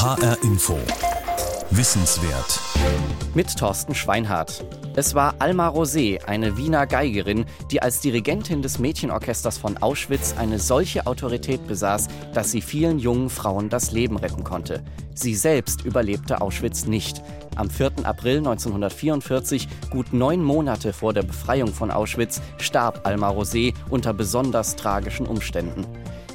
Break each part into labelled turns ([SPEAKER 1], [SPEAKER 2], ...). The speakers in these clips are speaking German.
[SPEAKER 1] HR Info. Wissenswert.
[SPEAKER 2] Mit Thorsten Schweinhardt. Es war Alma Rosé, eine Wiener Geigerin, die als Dirigentin des Mädchenorchesters von Auschwitz eine solche Autorität besaß, dass sie vielen jungen Frauen das Leben retten konnte. Sie selbst überlebte Auschwitz nicht. Am 4. April 1944, gut neun Monate vor der Befreiung von Auschwitz, starb Alma Rosé unter besonders tragischen Umständen.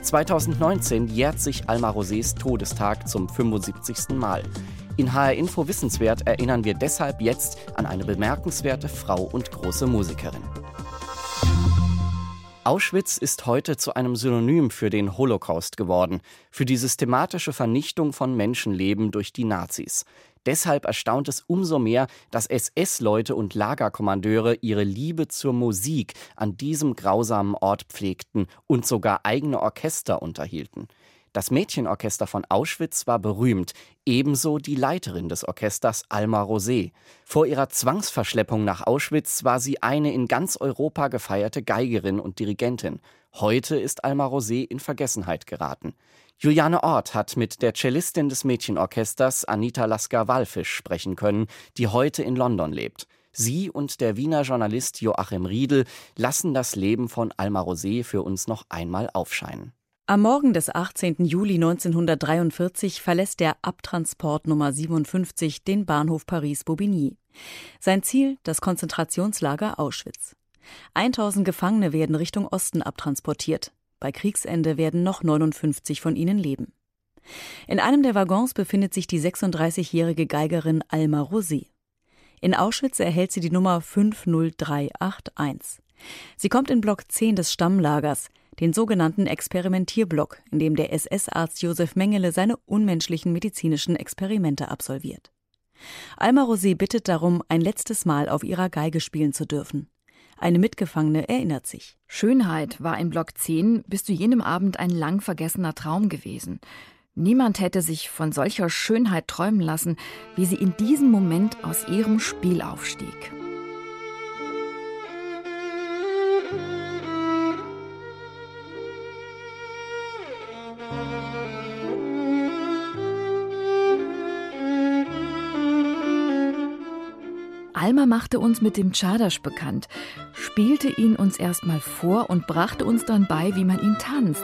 [SPEAKER 2] 2019 jährt sich Alma Rosés Todestag zum 75. Mal. In HR Info Wissenswert erinnern wir deshalb jetzt an eine bemerkenswerte Frau und große Musikerin. Auschwitz ist heute zu einem Synonym für den Holocaust geworden, für die systematische Vernichtung von Menschenleben durch die Nazis. Deshalb erstaunt es umso mehr, dass SS-Leute und Lagerkommandeure ihre Liebe zur Musik an diesem grausamen Ort pflegten und sogar eigene Orchester unterhielten. Das Mädchenorchester von Auschwitz war berühmt, ebenso die Leiterin des Orchesters Alma Rosé. Vor ihrer Zwangsverschleppung nach Auschwitz war sie eine in ganz Europa gefeierte Geigerin und Dirigentin. Heute ist Alma Rosé in Vergessenheit geraten. Juliane Ort hat mit der Cellistin des Mädchenorchesters Anita Lasker-Wallfisch sprechen können, die heute in London lebt. Sie und der Wiener Journalist Joachim Riedel lassen das Leben von Alma Rosé für uns noch einmal aufscheinen.
[SPEAKER 3] Am Morgen des 18. Juli 1943 verlässt der Abtransport Nummer 57 den Bahnhof Paris-Bobigny. Sein Ziel das Konzentrationslager Auschwitz. 1000 Gefangene werden Richtung Osten abtransportiert. Bei Kriegsende werden noch 59 von ihnen leben. In einem der Waggons befindet sich die 36-jährige Geigerin Alma Rosé. In Auschwitz erhält sie die Nummer 50381. Sie kommt in Block 10 des Stammlagers, den sogenannten Experimentierblock, in dem der SS-Arzt Josef Mengele seine unmenschlichen medizinischen Experimente absolviert. Alma Rosé bittet darum, ein letztes Mal auf ihrer Geige spielen zu dürfen. Eine Mitgefangene erinnert sich.
[SPEAKER 4] Schönheit war in Block 10 bis zu jenem Abend ein lang vergessener Traum gewesen. Niemand hätte sich von solcher Schönheit träumen lassen, wie sie in diesem Moment aus ihrem Spiel aufstieg. Alma machte uns mit dem Czadasch bekannt, spielte ihn uns erstmal vor und brachte uns dann bei, wie man ihn tanzt.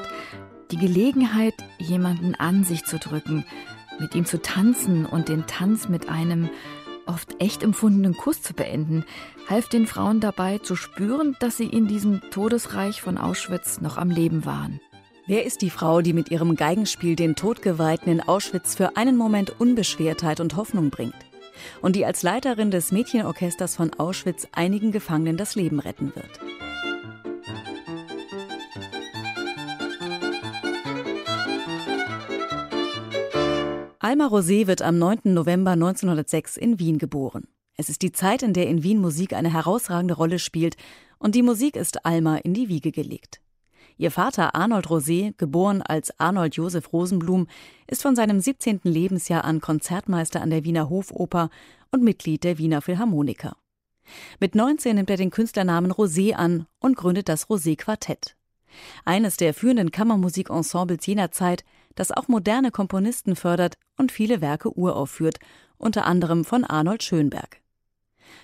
[SPEAKER 4] Die Gelegenheit, jemanden an sich zu drücken, mit ihm zu tanzen und den Tanz mit einem oft echt empfundenen Kuss zu beenden, half den Frauen dabei zu spüren, dass sie in diesem Todesreich von Auschwitz noch am Leben waren.
[SPEAKER 3] Wer ist die Frau, die mit ihrem Geigenspiel den Todgeweihten in Auschwitz für einen Moment Unbeschwertheit und Hoffnung bringt? Und die als Leiterin des Mädchenorchesters von Auschwitz einigen Gefangenen das Leben retten wird. Alma Rosé wird am 9. November 1906 in Wien geboren. Es ist die Zeit, in der in Wien Musik eine herausragende Rolle spielt, und die Musik ist Alma in die Wiege gelegt. Ihr Vater Arnold Rosé, geboren als Arnold Josef Rosenblum, ist von seinem 17. Lebensjahr an Konzertmeister an der Wiener Hofoper und Mitglied der Wiener Philharmoniker. Mit 19 nimmt er den Künstlernamen Rosé an und gründet das Rosé Quartett. Eines der führenden Kammermusikensembles jener Zeit, das auch moderne Komponisten fördert und viele Werke uraufführt, unter anderem von Arnold Schönberg.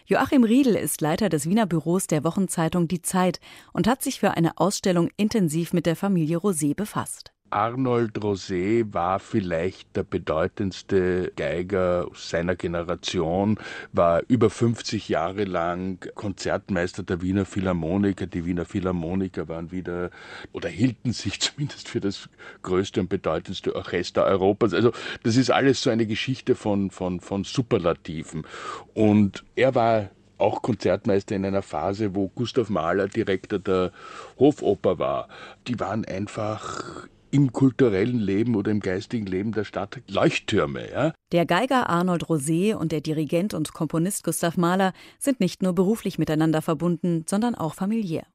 [SPEAKER 3] Joachim Riedel ist Leiter des Wiener Büros der Wochenzeitung Die Zeit und hat sich für eine Ausstellung intensiv mit der Familie Rosé befasst.
[SPEAKER 5] Arnold Rosé war vielleicht der bedeutendste Geiger seiner Generation, war über 50 Jahre lang Konzertmeister der Wiener Philharmoniker. Die Wiener Philharmoniker waren wieder oder hielten sich zumindest für das größte und bedeutendste Orchester Europas. Also das ist alles so eine Geschichte von, von, von Superlativen. Und er war auch Konzertmeister in einer Phase, wo Gustav Mahler Direktor der Hofoper war. Die waren einfach im kulturellen Leben oder im geistigen Leben der Stadt Leuchttürme. Ja?
[SPEAKER 3] Der Geiger Arnold Rosé und der Dirigent und Komponist Gustav Mahler sind nicht nur beruflich miteinander verbunden, sondern auch familiär.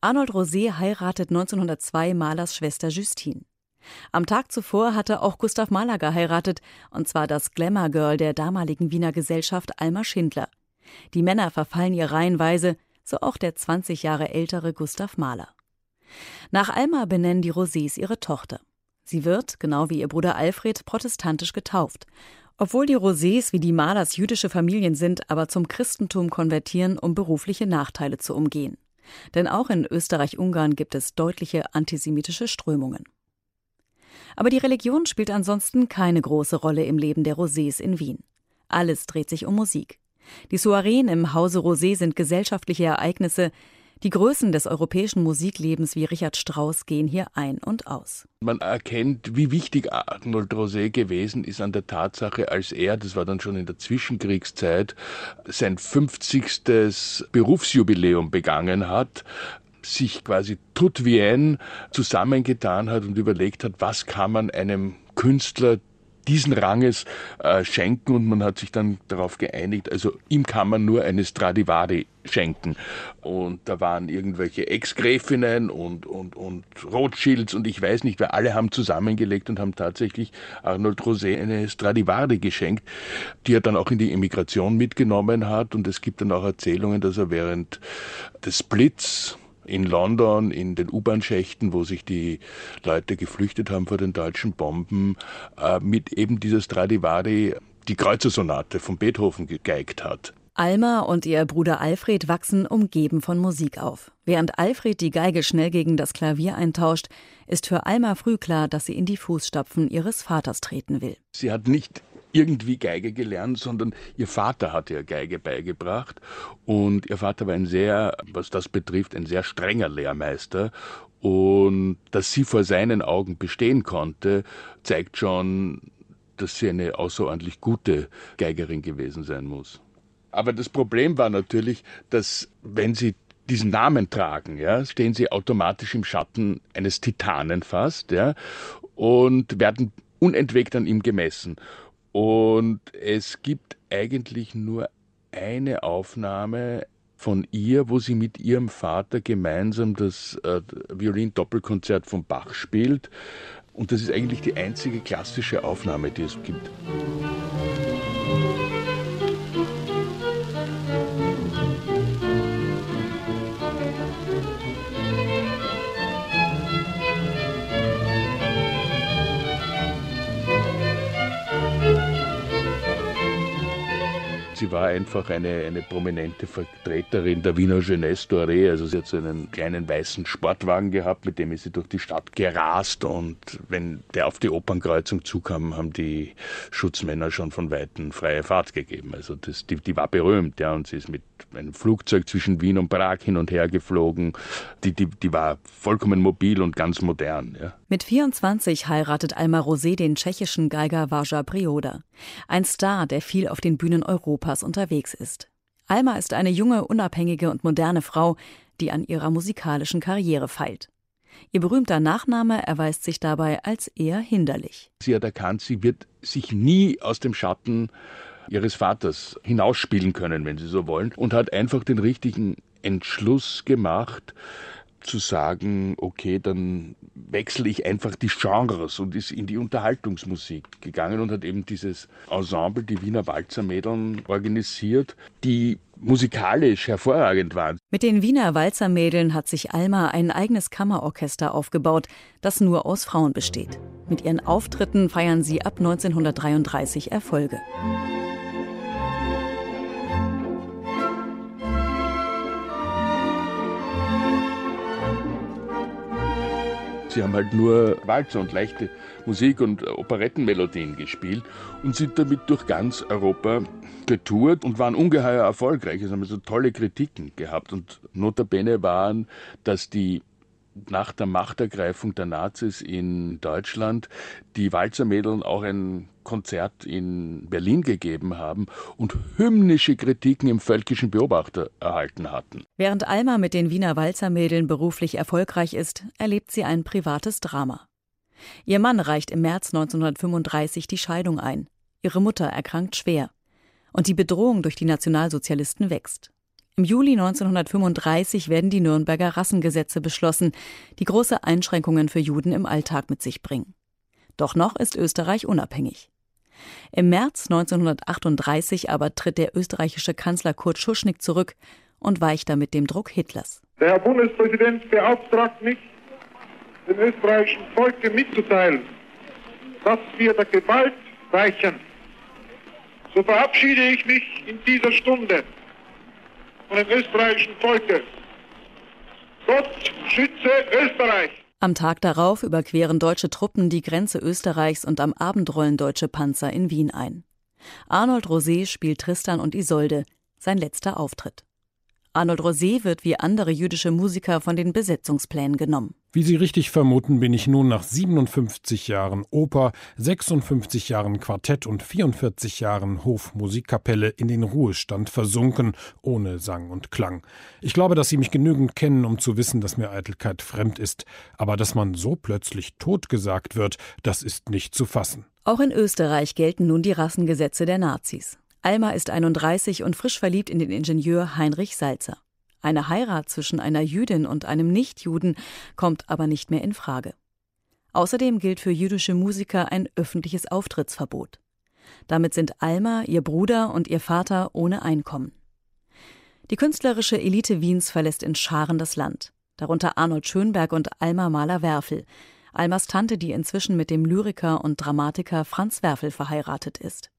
[SPEAKER 3] Arnold Rosé heiratet 1902 Mahlers Schwester Justine. Am Tag zuvor hatte auch Gustav Mahler geheiratet, und zwar das Glamour Girl der damaligen Wiener Gesellschaft Alma Schindler. Die Männer verfallen ihr reihenweise, so auch der 20 Jahre ältere Gustav Mahler. Nach Alma benennen die Rosés ihre Tochter. Sie wird, genau wie ihr Bruder Alfred, protestantisch getauft. Obwohl die Rosés wie die Malers jüdische Familien sind, aber zum Christentum konvertieren, um berufliche Nachteile zu umgehen. Denn auch in Österreich-Ungarn gibt es deutliche antisemitische Strömungen. Aber die Religion spielt ansonsten keine große Rolle im Leben der Rosés in Wien. Alles dreht sich um Musik. Die Soireen im Hause Rosé sind gesellschaftliche Ereignisse, die Größen des europäischen Musiklebens wie Richard Strauss gehen hier ein und aus.
[SPEAKER 5] Man erkennt, wie wichtig Arnold Rosé gewesen ist an der Tatsache, als er, das war dann schon in der Zwischenkriegszeit, sein 50. Berufsjubiläum begangen hat, sich quasi tout bien zusammengetan hat und überlegt hat, was kann man einem Künstler diesen Ranges äh, schenken und man hat sich dann darauf geeinigt, also ihm kann man nur eine Stradivari schenken. Und da waren irgendwelche Ex-Gräfinnen und, und, und Rothschilds und ich weiß nicht, wer alle haben zusammengelegt und haben tatsächlich Arnold Rosé eine Stradivari geschenkt, die er dann auch in die Emigration mitgenommen hat und es gibt dann auch Erzählungen, dass er während des Blitz in London in den U-Bahn-Schächten, wo sich die Leute geflüchtet haben vor den deutschen Bomben, äh, mit eben dieser Stradivari die Kreuzersonate von Beethoven gegeigt hat.
[SPEAKER 3] Alma und ihr Bruder Alfred wachsen umgeben von Musik auf. Während Alfred die Geige schnell gegen das Klavier eintauscht, ist für Alma früh klar, dass sie in die Fußstapfen ihres Vaters treten will.
[SPEAKER 5] Sie hat nicht irgendwie Geige gelernt, sondern ihr Vater hat ihr Geige beigebracht. Und ihr Vater war ein sehr, was das betrifft, ein sehr strenger Lehrmeister. Und dass sie vor seinen Augen bestehen konnte, zeigt schon, dass sie eine außerordentlich gute Geigerin gewesen sein muss. Aber das Problem war natürlich, dass wenn sie diesen Namen tragen, ja, stehen sie automatisch im Schatten eines Titanen fast, ja, und werden unentwegt an ihm gemessen. Und es gibt eigentlich nur eine Aufnahme von ihr, wo sie mit ihrem Vater gemeinsam das äh, Violin-Doppelkonzert von Bach spielt. Und das ist eigentlich die einzige klassische Aufnahme, die es gibt. Sie war einfach eine, eine prominente Vertreterin der Wiener Jeunesse Doré. Also sie hat so einen kleinen weißen Sportwagen gehabt, mit dem ist sie durch die Stadt gerast und wenn der auf die Opernkreuzung zukam, haben die Schutzmänner schon von Weitem freie Fahrt gegeben. Also das, die, die war berühmt, ja, und sie ist mit einem Flugzeug zwischen Wien und Prag hin und her geflogen. Die, die, die war vollkommen mobil und ganz modern. Ja.
[SPEAKER 3] Mit 24 heiratet Alma Rosé den tschechischen Geiger Varja Prioda. Ein Star, der viel auf den Bühnen Europas unterwegs ist. Alma ist eine junge, unabhängige und moderne Frau, die an ihrer musikalischen Karriere feilt. Ihr berühmter Nachname erweist sich dabei als eher hinderlich.
[SPEAKER 5] Sie hat erkannt, sie wird sich nie aus dem Schatten ihres Vaters hinausspielen können, wenn Sie so wollen, und hat einfach den richtigen Entschluss gemacht, zu sagen, okay, dann wechsle ich einfach die Genres und ist in die Unterhaltungsmusik gegangen und hat eben dieses Ensemble, die Wiener Walzermädeln, organisiert, die musikalisch hervorragend waren.
[SPEAKER 3] Mit den Wiener Walzermädeln hat sich Alma ein eigenes Kammerorchester aufgebaut, das nur aus Frauen besteht. Mit ihren Auftritten feiern sie ab 1933 Erfolge.
[SPEAKER 5] Sie haben halt nur Walzer und leichte Musik und Operettenmelodien gespielt und sind damit durch ganz Europa getourt und waren ungeheuer erfolgreich. Es haben so tolle Kritiken gehabt und notabene waren, dass die nach der Machtergreifung der Nazis in Deutschland die Walzermädeln auch ein Konzert in Berlin gegeben haben und hymnische Kritiken im Völkischen Beobachter erhalten hatten.
[SPEAKER 3] Während Alma mit den Wiener Walzermädeln beruflich erfolgreich ist, erlebt sie ein privates Drama. Ihr Mann reicht im März 1935 die Scheidung ein. Ihre Mutter erkrankt schwer. Und die Bedrohung durch die Nationalsozialisten wächst. Im Juli 1935 werden die Nürnberger Rassengesetze beschlossen, die große Einschränkungen für Juden im Alltag mit sich bringen. Doch noch ist Österreich unabhängig. Im März 1938 aber tritt der österreichische Kanzler Kurt Schuschnigg zurück und weicht damit dem Druck Hitlers.
[SPEAKER 6] Der Herr Bundespräsident beauftragt mich, dem österreichischen Volke mitzuteilen, dass wir der Gewalt weichen. So verabschiede ich mich in dieser Stunde dem österreichischen Volke. Gott schütze Österreich!
[SPEAKER 3] Am Tag darauf überqueren deutsche Truppen die Grenze Österreichs und am Abend rollen deutsche Panzer in Wien ein. Arnold Rosé spielt Tristan und Isolde, sein letzter Auftritt. Arnold Rosé wird wie andere jüdische Musiker von den Besetzungsplänen genommen.
[SPEAKER 7] Wie Sie richtig vermuten, bin ich nun nach 57 Jahren Oper, 56 Jahren Quartett und 44 Jahren Hofmusikkapelle in den Ruhestand versunken, ohne Sang und Klang. Ich glaube, dass Sie mich genügend kennen, um zu wissen, dass mir Eitelkeit fremd ist, aber dass man so plötzlich totgesagt wird, das ist nicht zu fassen.
[SPEAKER 3] Auch in Österreich gelten nun die Rassengesetze der Nazis. Alma ist 31 und frisch verliebt in den Ingenieur Heinrich Salzer. Eine Heirat zwischen einer Jüdin und einem Nichtjuden kommt aber nicht mehr in Frage. Außerdem gilt für jüdische Musiker ein öffentliches Auftrittsverbot. Damit sind Alma, ihr Bruder und ihr Vater ohne Einkommen. Die künstlerische Elite Wiens verlässt in Scharen das Land, darunter Arnold Schönberg und Alma Mahler-Werfel, Almas Tante, die inzwischen mit dem Lyriker und Dramatiker Franz Werfel verheiratet ist.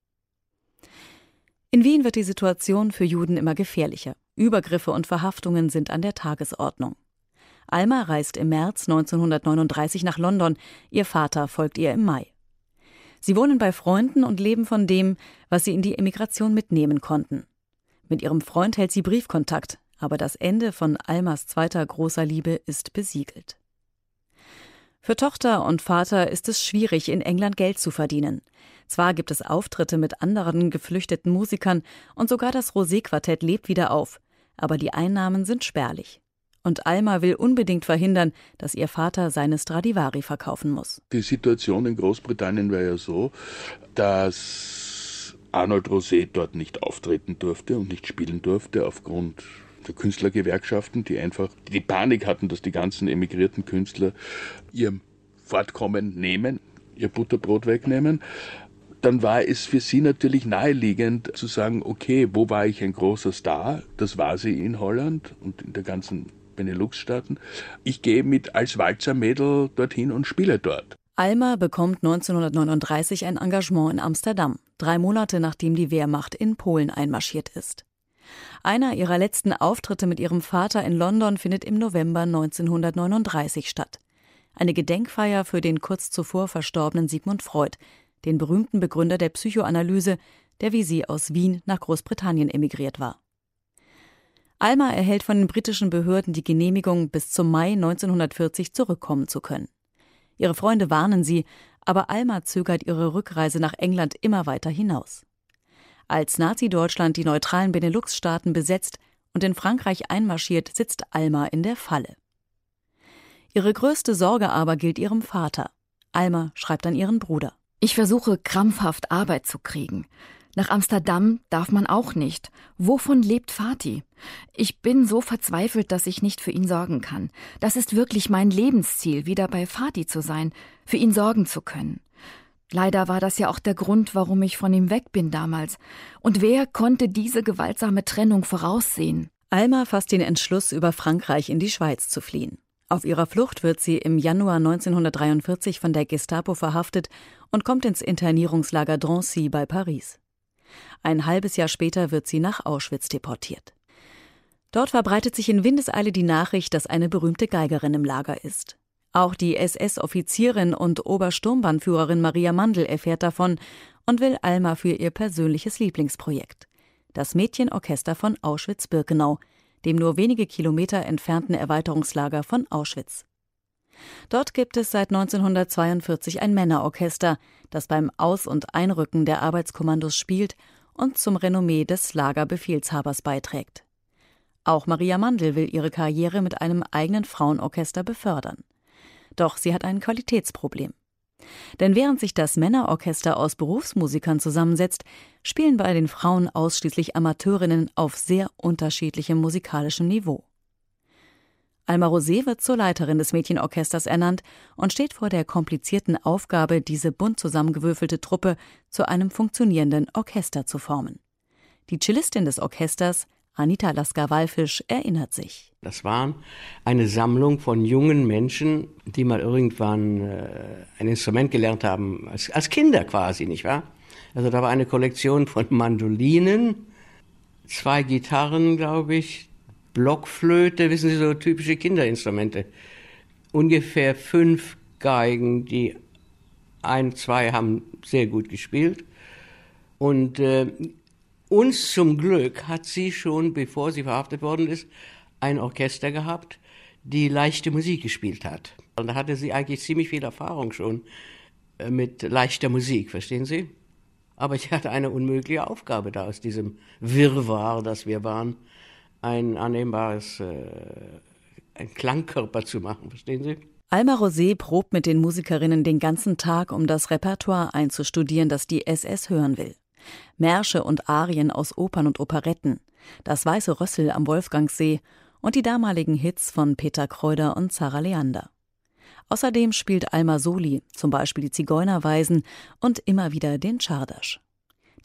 [SPEAKER 3] In Wien wird die Situation für Juden immer gefährlicher. Übergriffe und Verhaftungen sind an der Tagesordnung. Alma reist im März 1939 nach London, ihr Vater folgt ihr im Mai. Sie wohnen bei Freunden und leben von dem, was sie in die Emigration mitnehmen konnten. Mit ihrem Freund hält sie Briefkontakt, aber das Ende von Almas zweiter großer Liebe ist besiegelt. Für Tochter und Vater ist es schwierig, in England Geld zu verdienen. Zwar gibt es Auftritte mit anderen geflüchteten Musikern und sogar das Rosé-Quartett lebt wieder auf, aber die Einnahmen sind spärlich. Und Alma will unbedingt verhindern, dass ihr Vater seine Stradivari verkaufen muss.
[SPEAKER 5] Die Situation in Großbritannien war ja so, dass Arnold Rosé dort nicht auftreten durfte und nicht spielen durfte aufgrund der Künstlergewerkschaften, die einfach die Panik hatten, dass die ganzen emigrierten Künstler ihr Fortkommen nehmen, ihr Butterbrot wegnehmen dann war es für sie natürlich naheliegend zu sagen, okay, wo war ich ein großer Star? Das war sie in Holland und in der ganzen Benelux-Staaten. Ich gehe mit als Walzermädel dorthin und spiele dort.
[SPEAKER 3] Alma bekommt 1939 ein Engagement in Amsterdam, drei Monate nachdem die Wehrmacht in Polen einmarschiert ist. Einer ihrer letzten Auftritte mit ihrem Vater in London findet im November 1939 statt. Eine Gedenkfeier für den kurz zuvor verstorbenen Sigmund Freud, den berühmten Begründer der Psychoanalyse, der wie sie aus Wien nach Großbritannien emigriert war. Alma erhält von den britischen Behörden die Genehmigung, bis zum Mai 1940 zurückkommen zu können. Ihre Freunde warnen sie, aber Alma zögert ihre Rückreise nach England immer weiter hinaus. Als Nazi-Deutschland die neutralen Benelux-Staaten besetzt und in Frankreich einmarschiert, sitzt Alma in der Falle. Ihre größte Sorge aber gilt ihrem Vater. Alma schreibt an ihren Bruder.
[SPEAKER 4] Ich versuche krampfhaft Arbeit zu kriegen. Nach Amsterdam darf man auch nicht. Wovon lebt Fatih? Ich bin so verzweifelt, dass ich nicht für ihn sorgen kann. Das ist wirklich mein Lebensziel, wieder bei Fatih zu sein, für ihn sorgen zu können. Leider war das ja auch der Grund, warum ich von ihm weg bin damals. Und wer konnte diese gewaltsame Trennung voraussehen?
[SPEAKER 3] Alma fasst den Entschluss, über Frankreich in die Schweiz zu fliehen. Auf ihrer Flucht wird sie im Januar 1943 von der Gestapo verhaftet und kommt ins Internierungslager Drancy bei Paris. Ein halbes Jahr später wird sie nach Auschwitz deportiert. Dort verbreitet sich in Windeseile die Nachricht, dass eine berühmte Geigerin im Lager ist. Auch die SS-Offizierin und Obersturmbannführerin Maria Mandl erfährt davon und will Alma für ihr persönliches Lieblingsprojekt. Das Mädchenorchester von Auschwitz-Birkenau, dem nur wenige Kilometer entfernten Erweiterungslager von Auschwitz. Dort gibt es seit 1942 ein Männerorchester, das beim Aus- und Einrücken der Arbeitskommandos spielt und zum Renommee des Lagerbefehlshabers beiträgt. Auch Maria Mandl will ihre Karriere mit einem eigenen Frauenorchester befördern. Doch sie hat ein Qualitätsproblem. Denn während sich das Männerorchester aus Berufsmusikern zusammensetzt, spielen bei den Frauen ausschließlich Amateurinnen auf sehr unterschiedlichem musikalischem Niveau. Alma Rosé wird zur Leiterin des Mädchenorchesters ernannt und steht vor der komplizierten Aufgabe, diese bunt zusammengewürfelte Truppe zu einem funktionierenden Orchester zu formen. Die Cellistin des Orchesters, Anita Lasker-Wallfisch erinnert sich.
[SPEAKER 8] Das waren eine Sammlung von jungen Menschen, die mal irgendwann äh, ein Instrument gelernt haben, als, als Kinder quasi, nicht wahr? Also da war eine Kollektion von Mandolinen, zwei Gitarren, glaube ich, Blockflöte, wissen Sie, so typische Kinderinstrumente. Ungefähr fünf Geigen, die ein, zwei haben sehr gut gespielt. Und äh, uns zum Glück hat sie schon, bevor sie verhaftet worden ist, ein Orchester gehabt, die leichte Musik gespielt hat. Und da hatte sie eigentlich ziemlich viel Erfahrung schon äh, mit leichter Musik, verstehen Sie? Aber ich hatte eine unmögliche Aufgabe da aus diesem Wirrwarr, das wir waren, ein annehmbares, äh, ein Klangkörper zu machen, verstehen Sie?
[SPEAKER 3] Alma Rosé probt mit den Musikerinnen den ganzen Tag, um das Repertoire einzustudieren, das die SS hören will. Märsche und Arien aus Opern und Operetten, das Weiße Rössel am Wolfgangsee und die damaligen Hits von Peter Kreuder und Zara Leander. Außerdem spielt Alma Soli, zum Beispiel die Zigeunerweisen und immer wieder den Czardasch.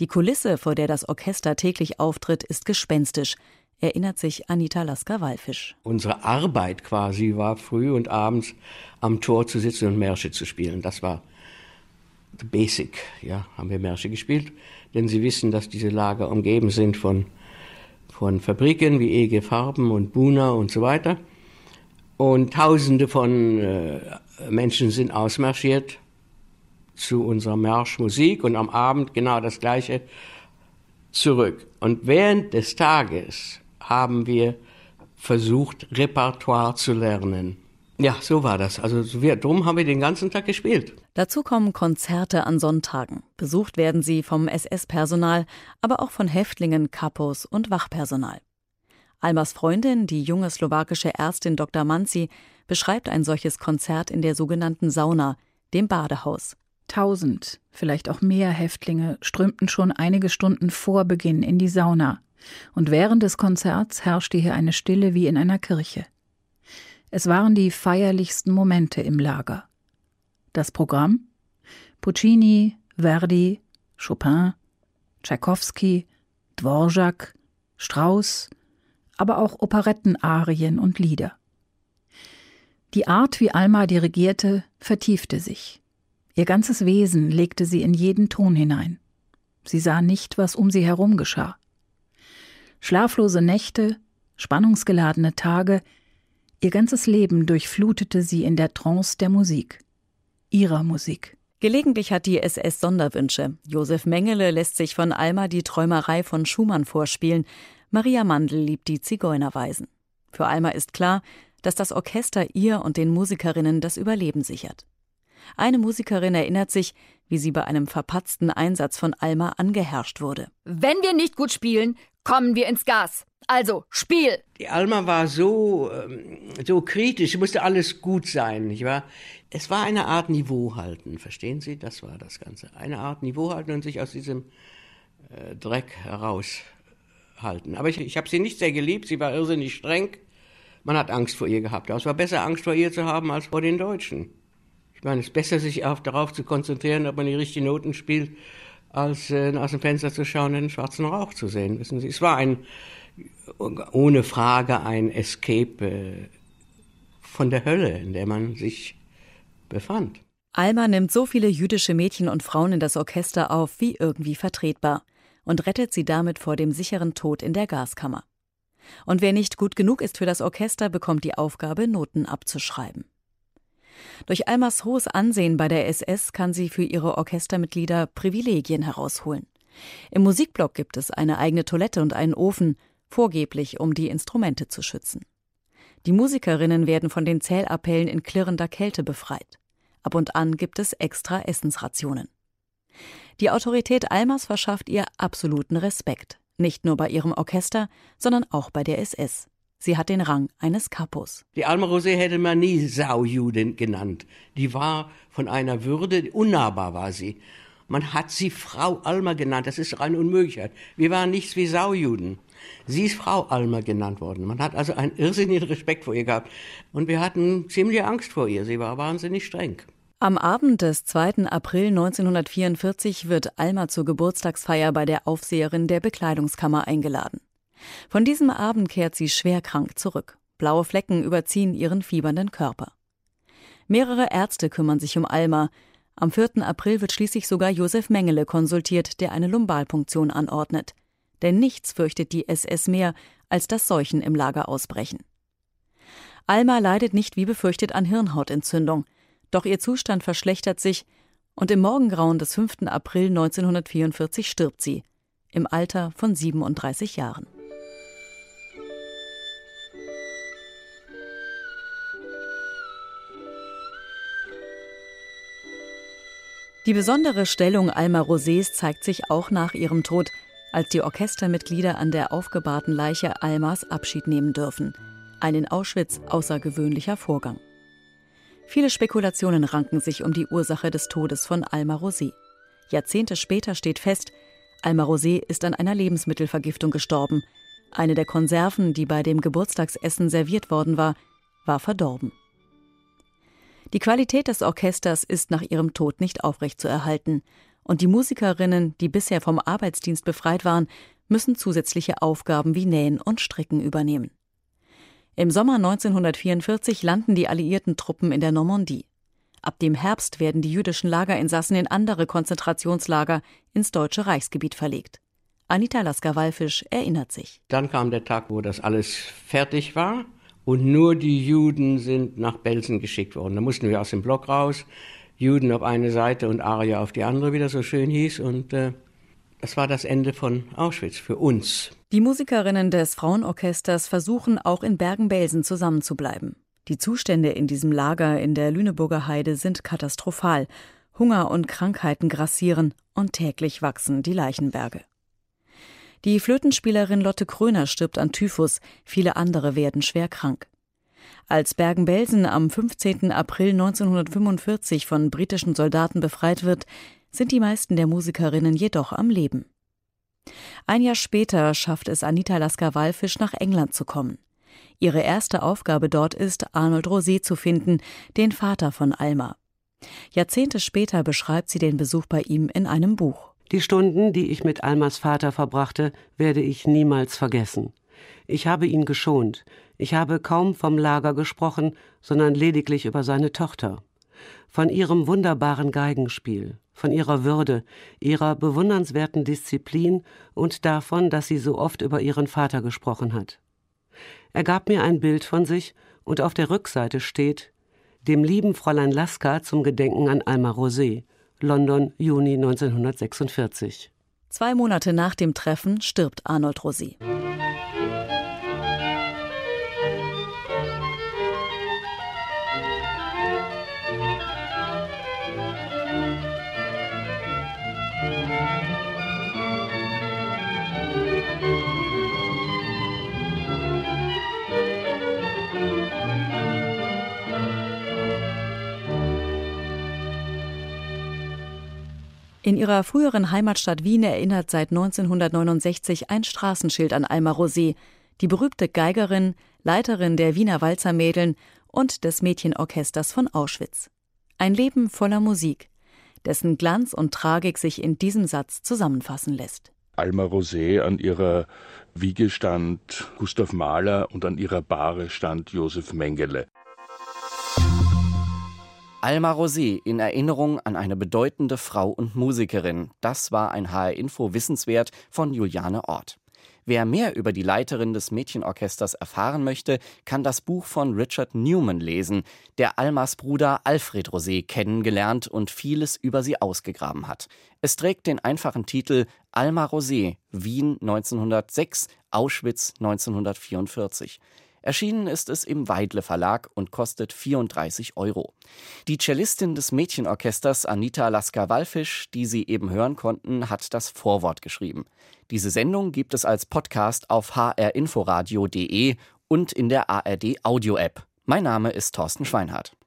[SPEAKER 3] Die Kulisse, vor der das Orchester täglich auftritt, ist gespenstisch, erinnert sich Anita Lasker-Wallfisch.
[SPEAKER 8] Unsere Arbeit quasi war früh und abends am Tor zu sitzen und Märsche zu spielen. Das war the basic, ja, haben wir Märsche gespielt denn Sie wissen, dass diese Lager umgeben sind von, von Fabriken wie EG Farben und Buna und so weiter. Und Tausende von äh, Menschen sind ausmarschiert zu unserer Marschmusik und am Abend genau das Gleiche zurück. Und während des Tages haben wir versucht, Repertoire zu lernen. Ja, so war das. Also wir, drum haben wir den ganzen Tag gespielt.
[SPEAKER 3] Dazu kommen Konzerte an Sonntagen. Besucht werden sie vom SS-Personal, aber auch von Häftlingen, Kapos und Wachpersonal. Almas Freundin, die junge slowakische Ärztin Dr. Manzi, beschreibt ein solches Konzert in der sogenannten Sauna, dem Badehaus.
[SPEAKER 9] Tausend, vielleicht auch mehr Häftlinge strömten schon einige Stunden vor Beginn in die Sauna. Und während des Konzerts herrschte hier eine Stille wie in einer Kirche. Es waren die feierlichsten Momente im Lager. Das Programm? Puccini, Verdi, Chopin, Tschaikowski, Dvorak, Strauss, aber auch Operettenarien und Lieder. Die Art, wie Alma dirigierte, vertiefte sich. Ihr ganzes Wesen legte sie in jeden Ton hinein. Sie sah nicht, was um sie herum geschah. Schlaflose Nächte, spannungsgeladene Tage, Ihr ganzes Leben durchflutete sie in der Trance der Musik. Ihrer Musik.
[SPEAKER 3] Gelegentlich hat die SS Sonderwünsche. Josef Mengele lässt sich von Alma die Träumerei von Schumann vorspielen. Maria Mandl liebt die Zigeunerweisen. Für Alma ist klar, dass das Orchester ihr und den Musikerinnen das Überleben sichert. Eine Musikerin erinnert sich, wie sie bei einem verpatzten Einsatz von Alma angeherrscht wurde.
[SPEAKER 4] Wenn wir nicht gut spielen, kommen wir ins Gas. Also, Spiel!
[SPEAKER 8] Die Alma war so, ähm, so kritisch, musste alles gut sein, nicht wahr? Es war eine Art Niveau halten, verstehen Sie? Das war das Ganze. Eine Art Niveau halten und sich aus diesem äh, Dreck heraushalten. Aber ich, ich habe sie nicht sehr geliebt, sie war irrsinnig streng. Man hat Angst vor ihr gehabt. es war besser, Angst vor ihr zu haben, als vor den Deutschen. Ich meine, es ist besser, sich auf, darauf zu konzentrieren, ob man die richtigen Noten spielt, als äh, aus dem Fenster zu schauen und den schwarzen Rauch zu sehen. Wissen Sie, es war ein ohne Frage ein Escape äh, von der Hölle, in der man sich befand.
[SPEAKER 3] Alma nimmt so viele jüdische Mädchen und Frauen in das Orchester auf wie irgendwie vertretbar und rettet sie damit vor dem sicheren Tod in der Gaskammer. Und wer nicht gut genug ist für das Orchester, bekommt die Aufgabe, Noten abzuschreiben. Durch Almas hohes Ansehen bei der SS kann sie für ihre Orchestermitglieder Privilegien herausholen. Im Musikblock gibt es eine eigene Toilette und einen Ofen, vorgeblich um die Instrumente zu schützen. Die Musikerinnen werden von den Zählappellen in klirrender Kälte befreit. Ab und an gibt es extra Essensrationen. Die Autorität Almas verschafft ihr absoluten Respekt, nicht nur bei ihrem Orchester, sondern auch bei der SS. Sie hat den Rang eines Kapos.
[SPEAKER 8] Die Alma Rosé hätte man nie Saujuden genannt. Die war von einer Würde, unnahbar war sie. Man hat sie Frau Alma genannt. Das ist eine Unmöglichkeit. Wir waren nichts wie Saujuden. Sie ist Frau Alma genannt worden. Man hat also einen irrsinnigen Respekt vor ihr gehabt. Und wir hatten ziemliche Angst vor ihr. Sie war wahnsinnig streng.
[SPEAKER 3] Am Abend des 2. April 1944 wird Alma zur Geburtstagsfeier bei der Aufseherin der Bekleidungskammer eingeladen. Von diesem Abend kehrt sie schwer krank zurück. Blaue Flecken überziehen ihren fiebernden Körper. Mehrere Ärzte kümmern sich um Alma. Am 4. April wird schließlich sogar Josef Mengele konsultiert, der eine Lumbalpunktion anordnet. Denn nichts fürchtet die SS mehr, als dass Seuchen im Lager ausbrechen. Alma leidet nicht wie befürchtet an Hirnhautentzündung. Doch ihr Zustand verschlechtert sich und im Morgengrauen des 5. April 1944 stirbt sie, im Alter von 37 Jahren. Die besondere Stellung Alma Rosés zeigt sich auch nach ihrem Tod, als die Orchestermitglieder an der aufgebahrten Leiche Almas Abschied nehmen dürfen. Ein in Auschwitz außergewöhnlicher Vorgang. Viele Spekulationen ranken sich um die Ursache des Todes von Alma Rosé. Jahrzehnte später steht fest, Alma Rosé ist an einer Lebensmittelvergiftung gestorben. Eine der Konserven, die bei dem Geburtstagsessen serviert worden war, war verdorben. Die Qualität des Orchesters ist nach ihrem Tod nicht aufrechtzuerhalten, und die Musikerinnen, die bisher vom Arbeitsdienst befreit waren, müssen zusätzliche Aufgaben wie Nähen und Stricken übernehmen. Im Sommer 1944 landen die alliierten Truppen in der Normandie. Ab dem Herbst werden die jüdischen Lagerinsassen in andere Konzentrationslager ins deutsche Reichsgebiet verlegt. Anita Lasker-Wallfisch erinnert sich.
[SPEAKER 8] Dann kam der Tag, wo das alles fertig war und nur die Juden sind nach Belsen geschickt worden. Da mussten wir aus dem Block raus, Juden auf eine Seite und Aria auf die andere, wie das so schön hieß. Und äh, das war das Ende von Auschwitz für uns.
[SPEAKER 3] Die Musikerinnen des Frauenorchesters versuchen auch in Bergen-Belsen zusammenzubleiben. Die Zustände in diesem Lager in der Lüneburger Heide sind katastrophal. Hunger und Krankheiten grassieren und täglich wachsen die Leichenberge. Die Flötenspielerin Lotte Kröner stirbt an Typhus, viele andere werden schwer krank. Als Bergen-Belsen am 15. April 1945 von britischen Soldaten befreit wird, sind die meisten der Musikerinnen jedoch am Leben. Ein Jahr später schafft es Anita Lasker-Wallfisch nach England zu kommen. Ihre erste Aufgabe dort ist, Arnold Rosé zu finden, den Vater von Alma. Jahrzehnte später beschreibt sie den Besuch bei ihm in einem Buch.
[SPEAKER 10] Die Stunden, die ich mit Almas Vater verbrachte, werde ich niemals vergessen. Ich habe ihn geschont. Ich habe kaum vom Lager gesprochen, sondern lediglich über seine Tochter. Von ihrem wunderbaren Geigenspiel, von ihrer Würde, ihrer bewundernswerten Disziplin und davon, dass sie so oft über ihren Vater gesprochen hat. Er gab mir ein Bild von sich und auf der Rückseite steht dem lieben Fräulein Laska zum Gedenken an Alma Rosé, London, Juni 1946.
[SPEAKER 3] Zwei Monate nach dem Treffen stirbt Arnold Rosé. In ihrer früheren Heimatstadt Wien erinnert seit 1969 ein Straßenschild an Alma Rosé, die berühmte Geigerin, Leiterin der Wiener Walzermädeln und des Mädchenorchesters von Auschwitz. Ein Leben voller Musik, dessen Glanz und Tragik sich in diesem Satz zusammenfassen lässt.
[SPEAKER 5] Alma Rosé an ihrer Wiege stand Gustav Mahler und an ihrer Bahre stand Josef Mengele.
[SPEAKER 2] Alma Rosé in Erinnerung an eine bedeutende Frau und Musikerin. Das war ein HR-Info Wissenswert von Juliane Ort. Wer mehr über die Leiterin des Mädchenorchesters erfahren möchte, kann das Buch von Richard Newman lesen, der Almas Bruder Alfred Rosé kennengelernt und vieles über sie ausgegraben hat. Es trägt den einfachen Titel Alma Rosé, Wien 1906, Auschwitz 1944. Erschienen ist es im Weidle Verlag und kostet 34 Euro. Die Cellistin des Mädchenorchesters Anita Lasker-Wallfisch, die Sie eben hören konnten, hat das Vorwort geschrieben. Diese Sendung gibt es als Podcast auf hrinforadio.de und in der ARD Audio App. Mein Name ist Thorsten Schweinhardt.